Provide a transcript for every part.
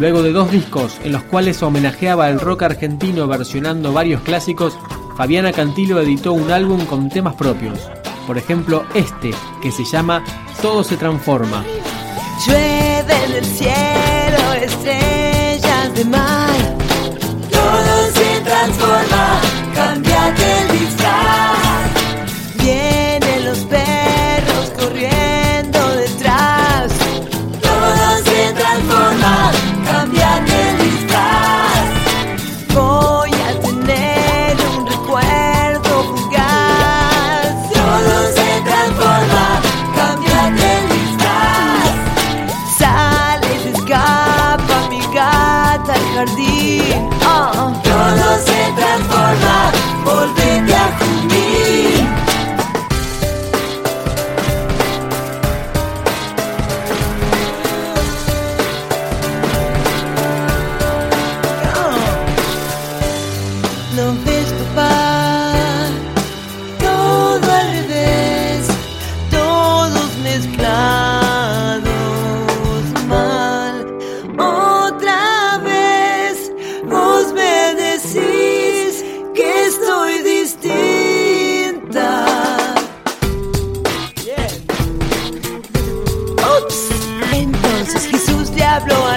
Luego de dos discos en los cuales homenajeaba el rock argentino versionando varios clásicos, Fabiana Cantilo editó un álbum con temas propios. Por ejemplo, este, que se llama Todo se transforma. Llueve en el cielo estrellas de mar.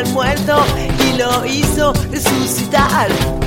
Muerto y lo hizo resucitar.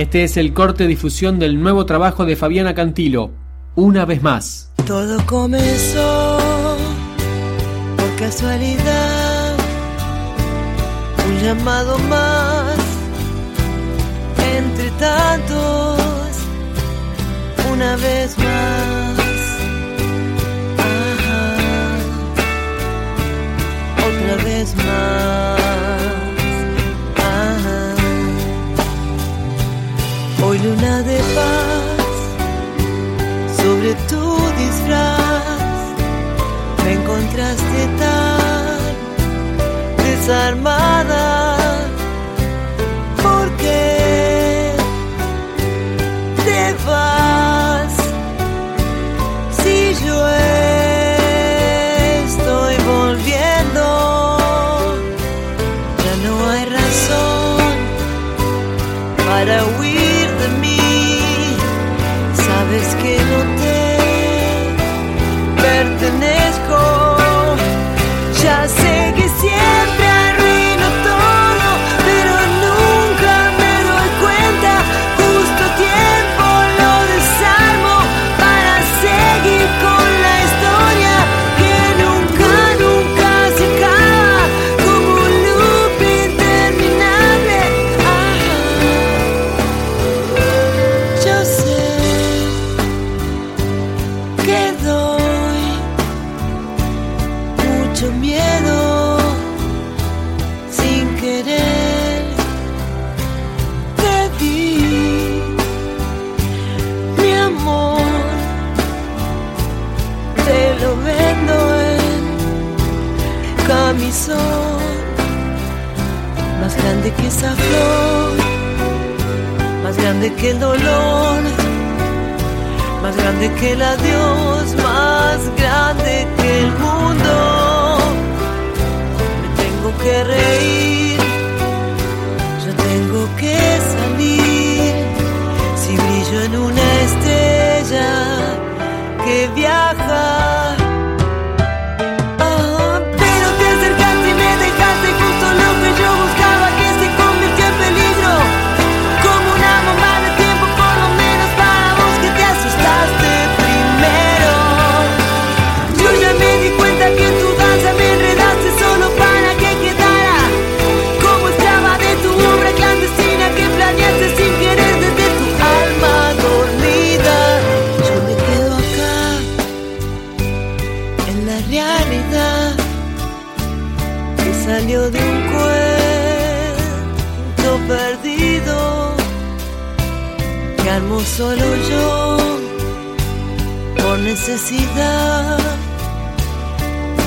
Este es el corte difusión del nuevo trabajo de Fabiana Cantilo, Una vez más. Todo comenzó por casualidad, un llamado más entre tantos, una vez más. Ajá. Otra vez más. Hoy luna de paz sobre tu disfraz. Me encontraste tan desarmada mucho miedo sin querer te mi amor. Te lo vendo en camisón más grande que esa flor más grande que el dolor más grande que el adiós más grande que el mundo que reír, yo tengo que salir. Si brillo en una estrella que viaja. calmo solo yo por necesidad.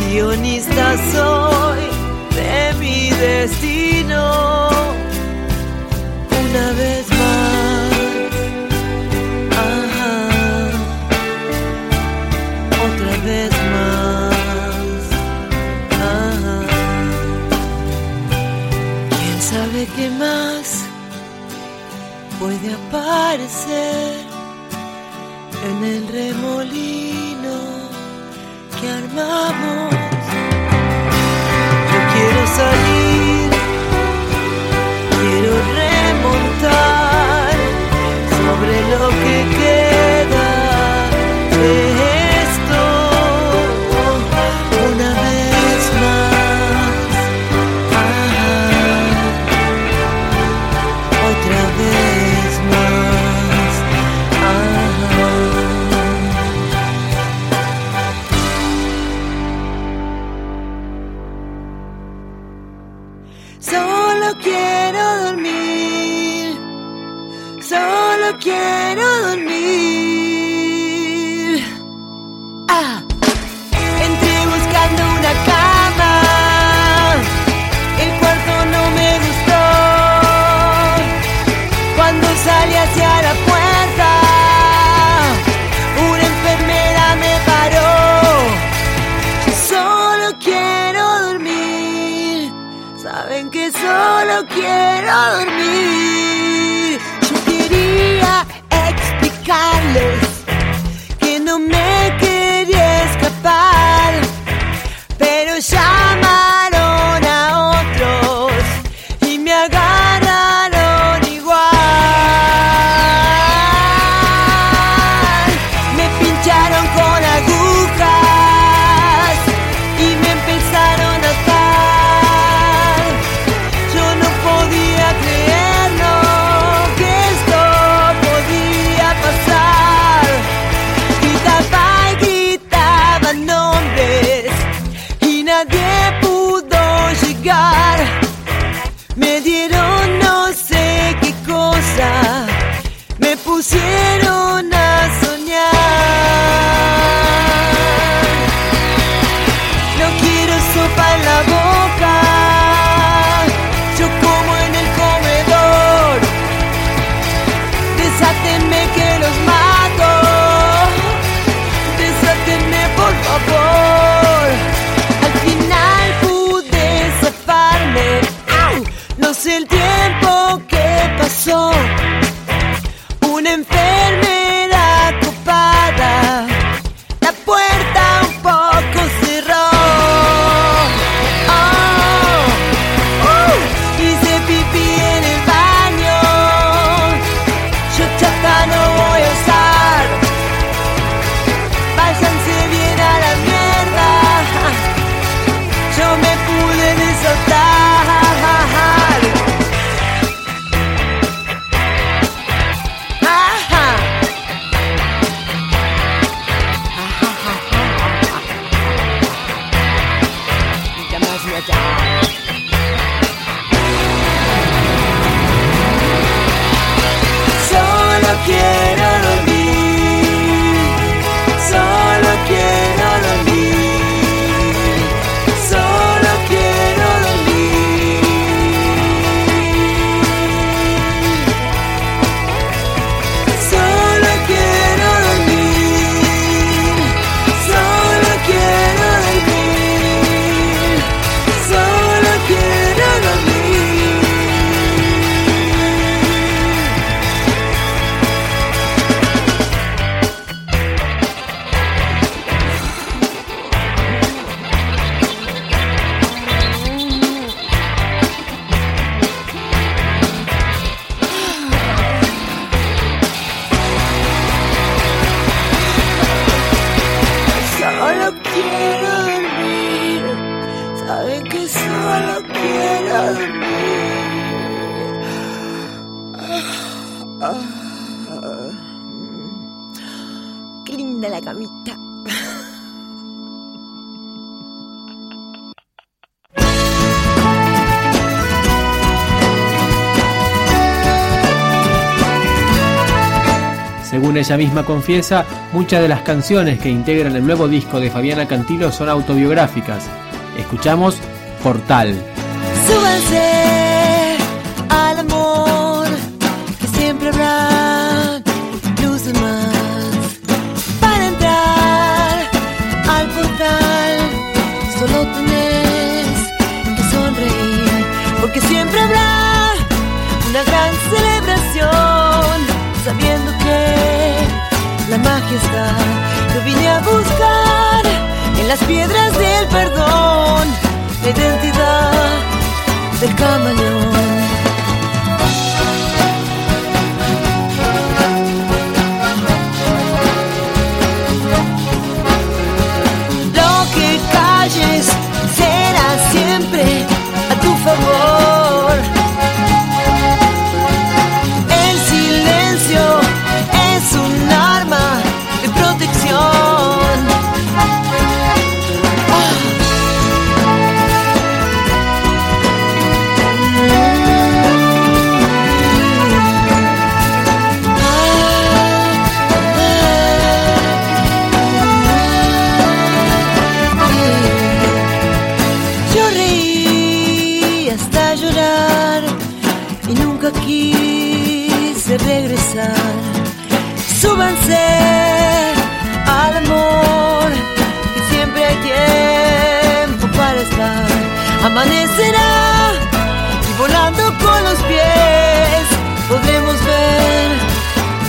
Guionista soy de mi destino una vez más. puede aparecer en el remolino que armamos. Yo quiero salir. Linda la camita. Según ella misma confiesa, muchas de las canciones que integran el nuevo disco de Fabiana Cantilo son autobiográficas. Escuchamos Portal. Súbanse Yo vine a buscar en las piedras del perdón la identidad del camaleón.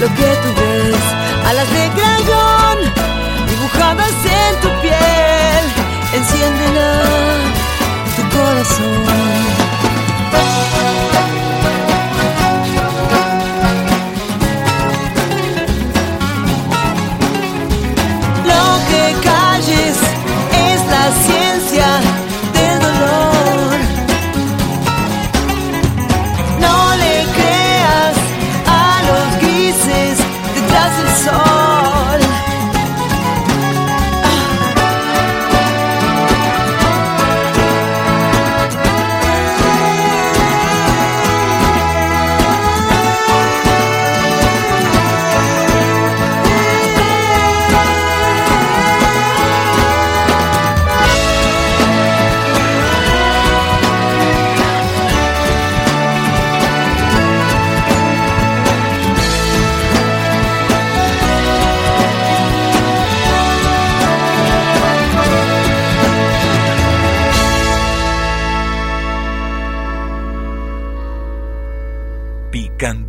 Lo que tú ves. Alas de crayón dibujadas en tu piel, enciéndela tu corazón.